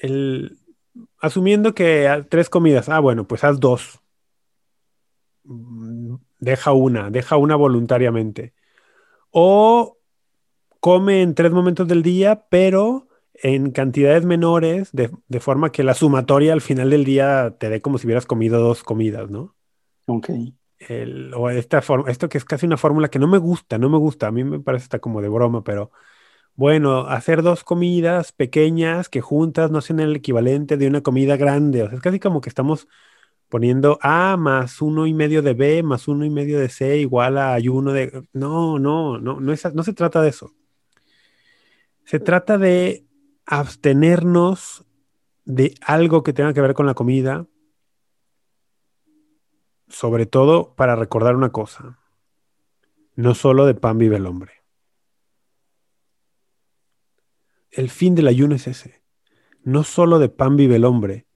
[SPEAKER 2] el, asumiendo que tres comidas, ah, bueno, pues haz dos. Deja una, deja una voluntariamente. O come en tres momentos del día, pero en cantidades menores, de, forma que la sumatoria al final del día te dé como si hubieras comido dos comidas, ¿no?
[SPEAKER 1] Ok.
[SPEAKER 2] o esta forma, esto que es casi una fórmula que no me gusta, no me gusta, a mí me parece hasta como de broma, pero bueno, hacer dos comidas pequeñas que juntas no hacen el equivalente de una comida grande. O sea, es casi como que estamos poniendo A más uno y medio de B más uno y medio de C igual a ayuno de... No, no, no, no, no se trata de eso. Se trata de abstenernos de algo que tenga que ver con la comida, sobre todo para recordar una cosa. No solo de pan vive el hombre. el fin del ayuno es ese. No solo de pan vive el hombre.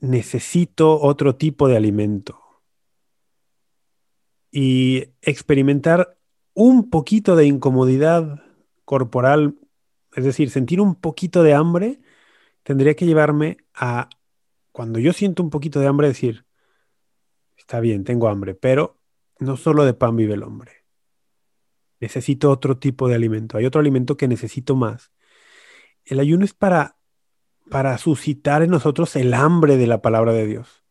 [SPEAKER 2] Necesito otro tipo de alimento. Y experimentar un poquito de incomodidad corporal, es decir, sentir un poquito de hambre, tendría que llevarme a, cuando yo siento un poquito de hambre, decir, está bien, tengo hambre, pero no solo de pan vive el hombre necesito otro tipo de alimento, hay otro alimento que necesito más. El ayuno es para, para suscitar en nosotros el hambre de la palabra de Dios,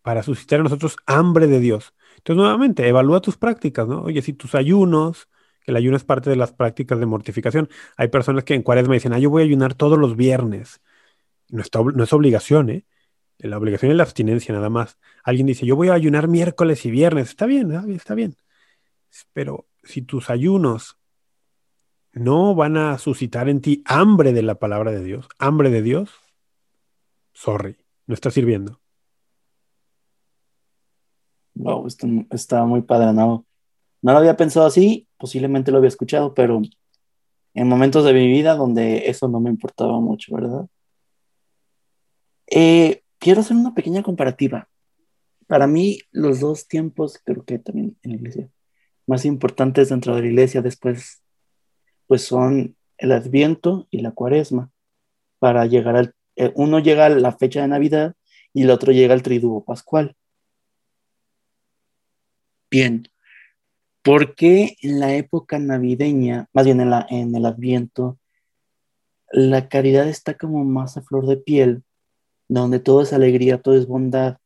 [SPEAKER 2] para suscitar en nosotros hambre de Dios. Entonces, nuevamente, evalúa tus prácticas, ¿no? Oye, si tus ayunos, el ayuno es parte de las prácticas de mortificación. Hay personas que en cuaresma dicen, ah, yo voy a ayunar todos los viernes. No, es obligación, ¿eh? La obligación es la abstinencia nada más. Alguien dice, yo voy a ayunar miércoles y viernes. Está bien, está bien. Pero si tus ayunos no van a suscitar en ti hambre de la palabra de Dios, hambre de Dios, sorry, no está sirviendo.
[SPEAKER 1] Wow, está muy padre, no lo había pensado así, posiblemente lo había escuchado, pero en momentos de mi vida donde eso no me importaba mucho, ¿verdad? Eh, quiero hacer una pequeña comparativa. Para mí, los dos tiempos, creo que también en la iglesia, más importantes dentro de la iglesia después, pues son el Adviento y la Cuaresma, para llegar al, eh, uno llega a la fecha de Navidad y el otro llega al Triduo Pascual. Bien, ¿por qué en la época navideña, más bien en, en el Adviento, la caridad está como más a flor de piel, donde todo es alegría, todo es bondad,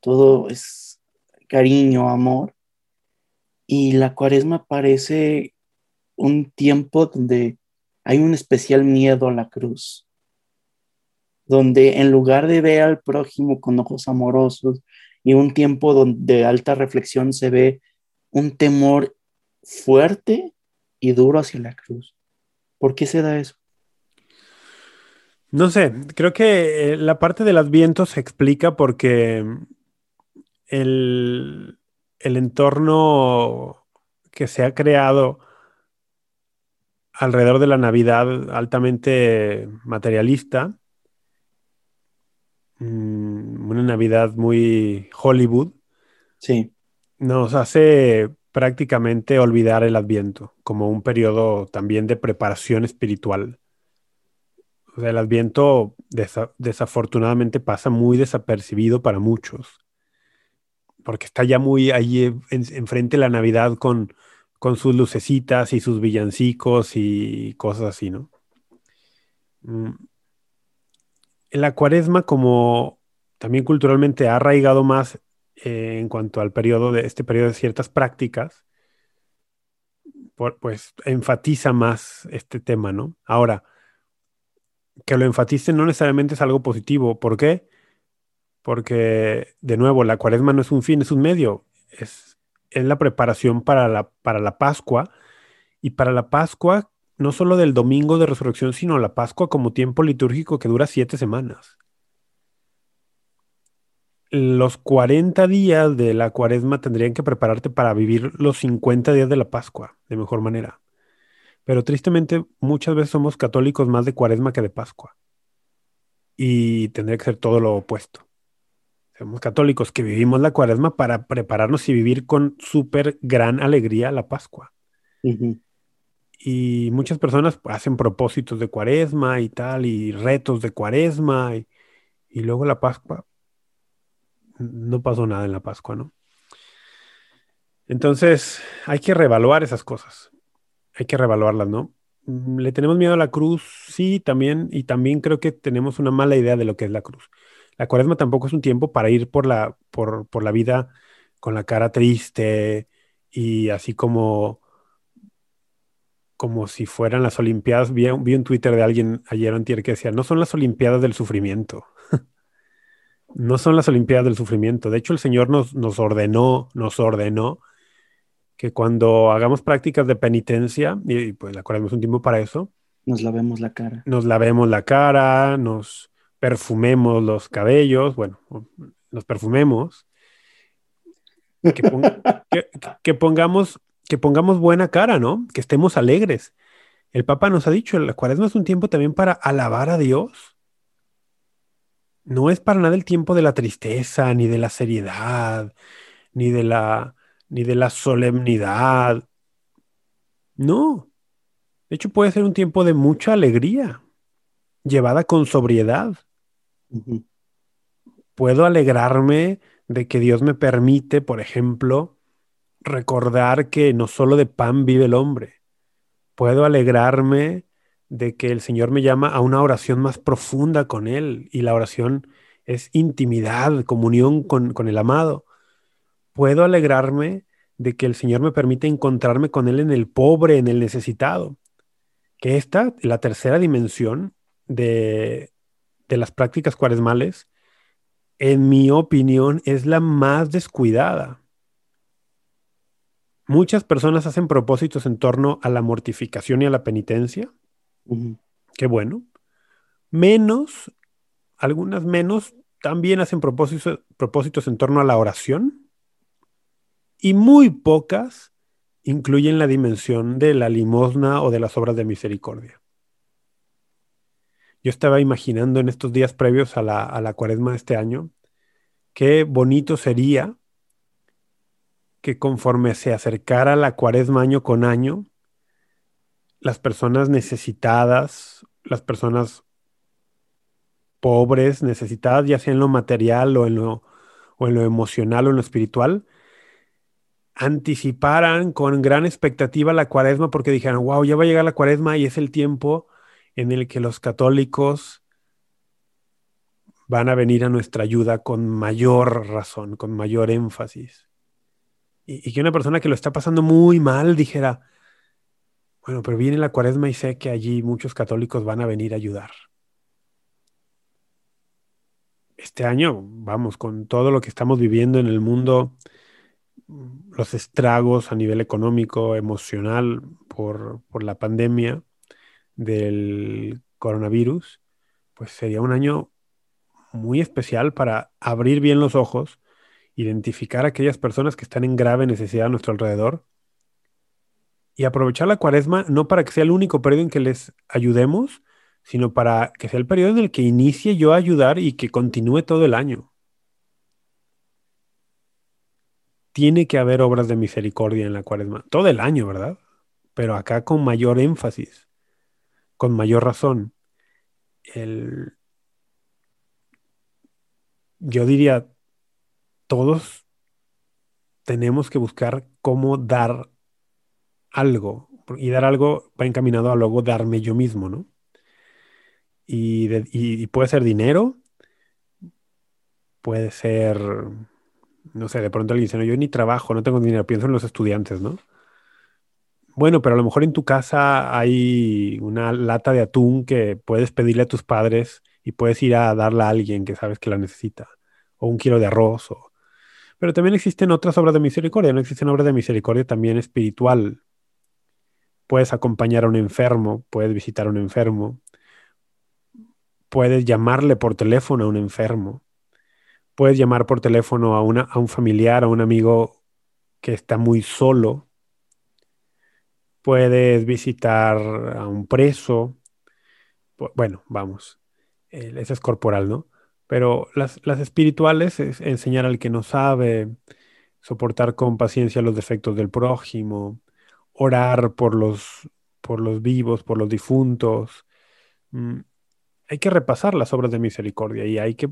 [SPEAKER 1] todo es cariño, amor? Y la cuaresma parece un tiempo donde hay un especial miedo a la cruz, donde en lugar de ver al prójimo con ojos amorosos y un tiempo de alta reflexión se ve un temor fuerte y duro hacia la cruz. ¿Por qué se da eso?
[SPEAKER 2] No sé, creo que eh, la parte del adviento se explica porque el, el entorno que se ha creado alrededor de la Navidad altamente materialista, mm, una Navidad muy Hollywood,
[SPEAKER 1] sí.
[SPEAKER 2] Nos hace prácticamente olvidar el Adviento como un periodo también de preparación espiritual. El Adviento desafortunadamente pasa muy desapercibido para muchos porque está ya muy ahí enfrente la Navidad con, con sus lucecitas y sus villancicos y cosas así, ¿no? Mm. La cuaresma, como también culturalmente ha arraigado más eh, en cuanto al periodo de este periodo de ciertas prácticas, pues enfatiza más este tema, ¿no? Ahora, que lo enfatice no necesariamente es algo positivo. ¿Por qué? Porque, de nuevo, la cuaresma no es un fin, es un medio. Es, es la preparación para la, para la Pascua. Y para la Pascua, no solo del domingo de resurrección, sino la Pascua como tiempo litúrgico que dura siete semanas. Los 40 días de la cuaresma tendrían que prepararte para vivir los 50 días de la Pascua de mejor manera. Pero tristemente muchas veces somos católicos más de cuaresma que de Pascua. Y tendría que ser todo lo opuesto. Somos católicos que vivimos la cuaresma para prepararnos y vivir con súper gran alegría la Pascua. Y muchas personas hacen propósitos de cuaresma y tal, y retos de cuaresma, y, y luego la Pascua. No pasó nada en la Pascua, ¿no? Entonces, hay que reevaluar esas cosas hay que revaluarlas, ¿no? Mm, ¿Le tenemos miedo a la cruz? Sí, también, y también creo que tenemos una mala idea de lo que es la cruz. La cuaresma tampoco es un tiempo para ir por la, por, por la vida con la cara triste y así como, como si fueran las Olimpiadas. Vi, vi un Twitter de alguien ayer antier que decía, no son las Olimpiadas del sufrimiento. No son las Olimpiadas del sufrimiento. De hecho, el Señor nos, nos ordenó, nos ordenó que cuando hagamos prácticas de penitencia, y pues la cuaresma es un tiempo para eso,
[SPEAKER 1] nos lavemos la cara.
[SPEAKER 2] Nos lavemos la cara, nos perfumemos los cabellos, bueno, nos perfumemos, que, pongamos, que pongamos buena cara, ¿no? Que estemos alegres. El Papa nos ha dicho, la cuaresma es un tiempo también para alabar a Dios. No es para nada el tiempo de la tristeza, ni de la seriedad, ni de la ni de la solemnidad. No. De hecho, puede ser un tiempo de mucha alegría, llevada con sobriedad. Puedo alegrarme de que Dios me permite, por ejemplo, recordar que no solo de pan vive el hombre. Puedo alegrarme de que el Señor me llama a una oración más profunda con Él y la oración es intimidad, comunión con, con el amado puedo alegrarme de que el Señor me permite encontrarme con Él en el pobre, en el necesitado. Que esta, la tercera dimensión de, de las prácticas cuaresmales, en mi opinión, es la más descuidada. Muchas personas hacen propósitos en torno a la mortificación y a la penitencia. Qué bueno. Menos, algunas menos, también hacen propósitos, propósitos en torno a la oración y muy pocas incluyen la dimensión de la limosna o de las obras de misericordia. Yo estaba imaginando en estos días previos a la, a la cuaresma de este año, qué bonito sería que conforme se acercara la cuaresma año con año, las personas necesitadas, las personas pobres, necesitadas, ya sea en lo material o en lo, o en lo emocional o en lo espiritual, anticiparan con gran expectativa la cuaresma porque dijeron, wow, ya va a llegar la cuaresma y es el tiempo en el que los católicos van a venir a nuestra ayuda con mayor razón, con mayor énfasis. Y, que una persona que lo está pasando muy mal dijera, bueno, pero viene la cuaresma y sé que allí muchos católicos van a venir a ayudar. Este año, vamos, con todo lo que estamos viviendo en el mundo, los estragos a nivel económico, emocional por, la pandemia del coronavirus, pues sería un año muy especial para abrir bien los ojos, identificar a aquellas personas que están en grave necesidad a nuestro alrededor y aprovechar la cuaresma no para que sea el único periodo en que les ayudemos, sino para que sea el periodo en el que inicie yo a ayudar y que continúe todo el año. tiene que haber obras de misericordia en la cuaresma. Todo el año, ¿verdad? Pero acá con mayor énfasis, con mayor razón. El... Yo diría, todos tenemos que buscar cómo dar algo. Y dar algo va encaminado a luego darme yo mismo, ¿no? Y, puede ser dinero, puede ser no sé, de pronto alguien dice, no, yo ni trabajo, no tengo dinero, pienso en los estudiantes, ¿no? bueno, pero a lo mejor en tu casa hay una lata de atún que puedes pedirle a tus padres y puedes ir a darla a alguien que sabes que la necesita, o un kilo de arroz. Pero también existen otras obras de misericordia, no existen obras de misericordia también espiritual. Puedes acompañar a un enfermo, puedes visitar a un enfermo, puedes llamarle por teléfono a un enfermo, puedes llamar por teléfono a, una, a un familiar, a un amigo que está muy solo puedes visitar a un preso. Bueno, vamos, esa es corporal, ¿no? Pero las, espirituales es enseñar al que no sabe, soportar con paciencia los defectos del prójimo, orar por los, por los vivos, por los difuntos. Mm, hay que repasar las obras de misericordia y hay que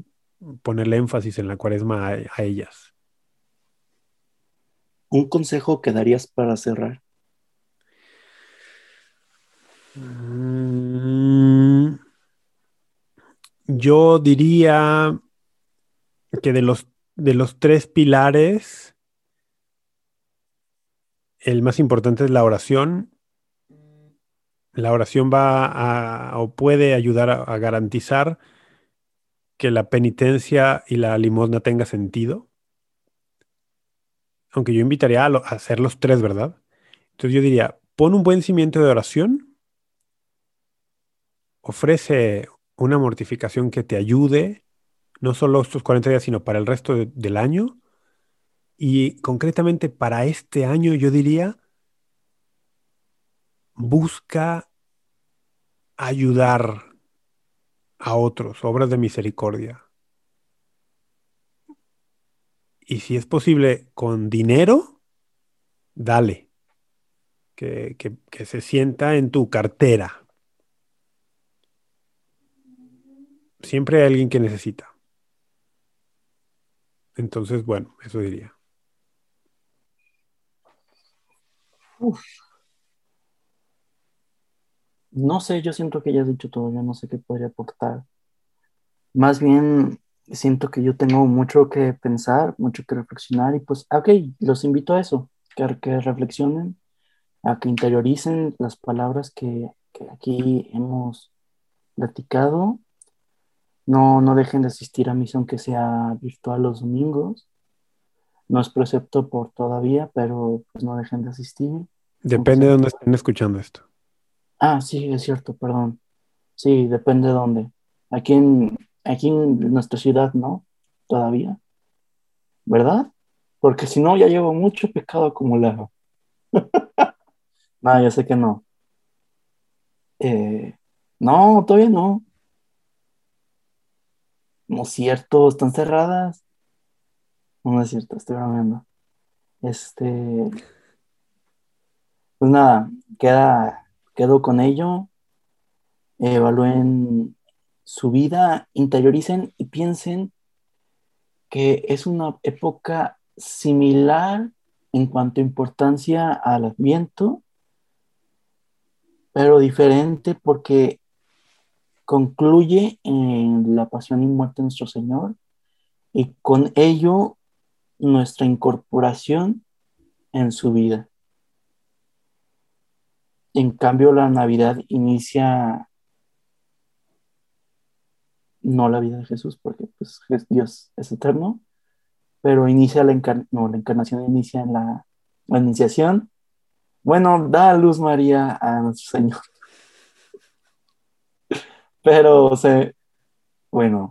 [SPEAKER 2] ponerle énfasis en la cuaresma a ellas.
[SPEAKER 1] ¿Un consejo que darías para cerrar?
[SPEAKER 2] Mm, yo diría que de los, de los tres pilares, el más importante es la oración. La oración va a, o puede ayudar a, garantizar que la penitencia y la limosna tenga sentido. Aunque yo invitaría a, a hacer los tres, ¿verdad? Entonces yo diría, pon un buen cimiento de oración ofrece una mortificación que te ayude, no solo estos 40 días, sino para el resto del año. Y concretamente para este año, yo diría, busca ayudar a otros, obras de misericordia. Y si es posible con dinero, dale. Que, que se sienta en tu cartera. siempre hay alguien que necesita. Entonces, bueno, eso diría.
[SPEAKER 1] No sé, yo siento que ya has dicho todo, ya no sé qué podría aportar. Más bien, siento que yo tengo mucho que pensar, mucho que reflexionar y pues, ok, los invito a eso, que, que reflexionen, a que interioricen las palabras que, que aquí hemos platicado no, no dejen de asistir a misión que sea virtual los domingos. No es precepto por todavía, pero pues no dejen de asistir.
[SPEAKER 2] Depende de dónde estén escuchando esto.
[SPEAKER 1] Ah, sí, es cierto, perdón. Sí, depende de dónde. Aquí en, aquí en nuestra ciudad, ¿no? Todavía. ¿Verdad? Porque si no, ya llevo mucho pecado acumulado. no, ya sé que no. Eh, no, todavía no. No es cierto, están cerradas. No, es cierto, estoy bromeando. Este. Pues nada, queda, quedo con ello. Evalúen su vida, interioricen y piensen que es una época similar en cuanto a importancia al Adviento, pero diferente porque concluye en la pasión y muerte de nuestro Señor y con ello nuestra incorporación en su vida. En cambio, la Navidad inicia no la vida de Jesús, porque pues, Dios es eterno, pero inicia la, no, la encarnación inicia la, la iniciación. Bueno, da luz María a nuestro Señor. Pero, se bueno,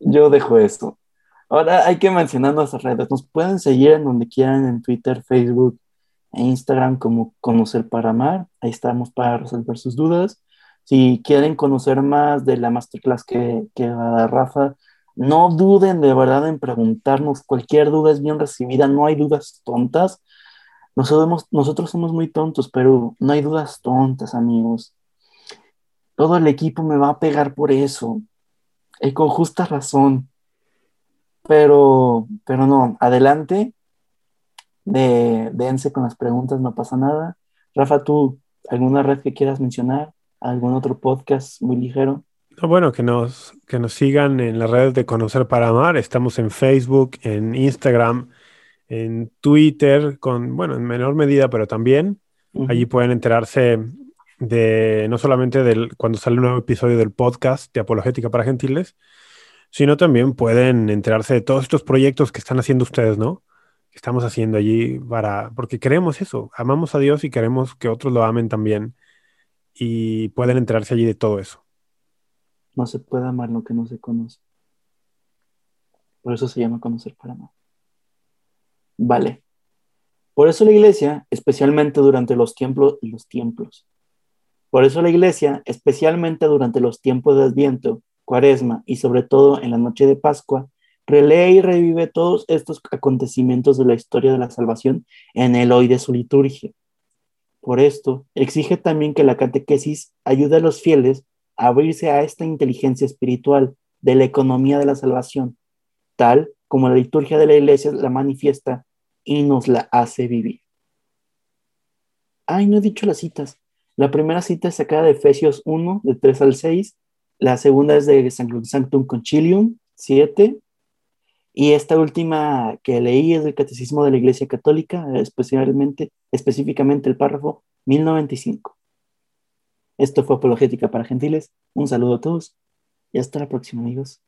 [SPEAKER 1] yo dejo esto. Ahora hay que mencionar nuestras redes. Nos pueden seguir en donde quieran, en Twitter, Facebook e Instagram como Conocer para Amar. Ahí estamos para resolver sus dudas. Si quieren conocer más de la masterclass que, que va Rafa, no duden de verdad en preguntarnos. Cualquier duda es bien recibida. No hay dudas tontas. Nosotros, nosotros somos muy tontos, pero no hay dudas tontas, amigos todo el equipo me va a pegar por eso, y con justa razón. Pero, pero no, adelante, de, dense con las preguntas, no pasa nada. Rafa, ¿tú alguna red que quieras mencionar? ¿Algún otro podcast muy ligero?
[SPEAKER 2] bueno, que nos, que nos sigan en las redes de Conocer para Amar. Estamos en Facebook, en Instagram, en Twitter, con, bueno, en menor medida, pero también. Allí pueden enterarse de no solamente del, cuando sale un nuevo episodio del podcast de Apologética para Gentiles, sino también pueden enterarse de todos estos proyectos que están haciendo ustedes, ¿no? Que estamos haciendo allí para, porque queremos eso, amamos a Dios y queremos que otros lo amen también y pueden enterarse allí de todo eso.
[SPEAKER 1] No se puede amar lo que no se conoce. Por eso se llama conocer para amar. Vale. Por eso la iglesia, especialmente durante los tiempos, los tiempos. Por eso la iglesia, especialmente durante los tiempos de Adviento, Cuaresma y sobre todo en la noche de Pascua, relee y revive todos estos acontecimientos de la historia de la salvación en el hoy de su liturgia. Por esto, exige también que la catequesis ayude a los fieles a abrirse a esta inteligencia espiritual de la economía de la salvación, tal como la liturgia de la iglesia la manifiesta y nos la hace vivir. Ay, no he dicho las citas. La primera cita es sacada de Efesios 1, de 3 al 6, la segunda es de Sanctum Concilium 7. Y esta última que leí es del Catecismo de la Iglesia Católica, especialmente, específicamente el párrafo 1095. Esto fue Apologética para Gentiles. Un saludo a todos y hasta la próxima, amigos.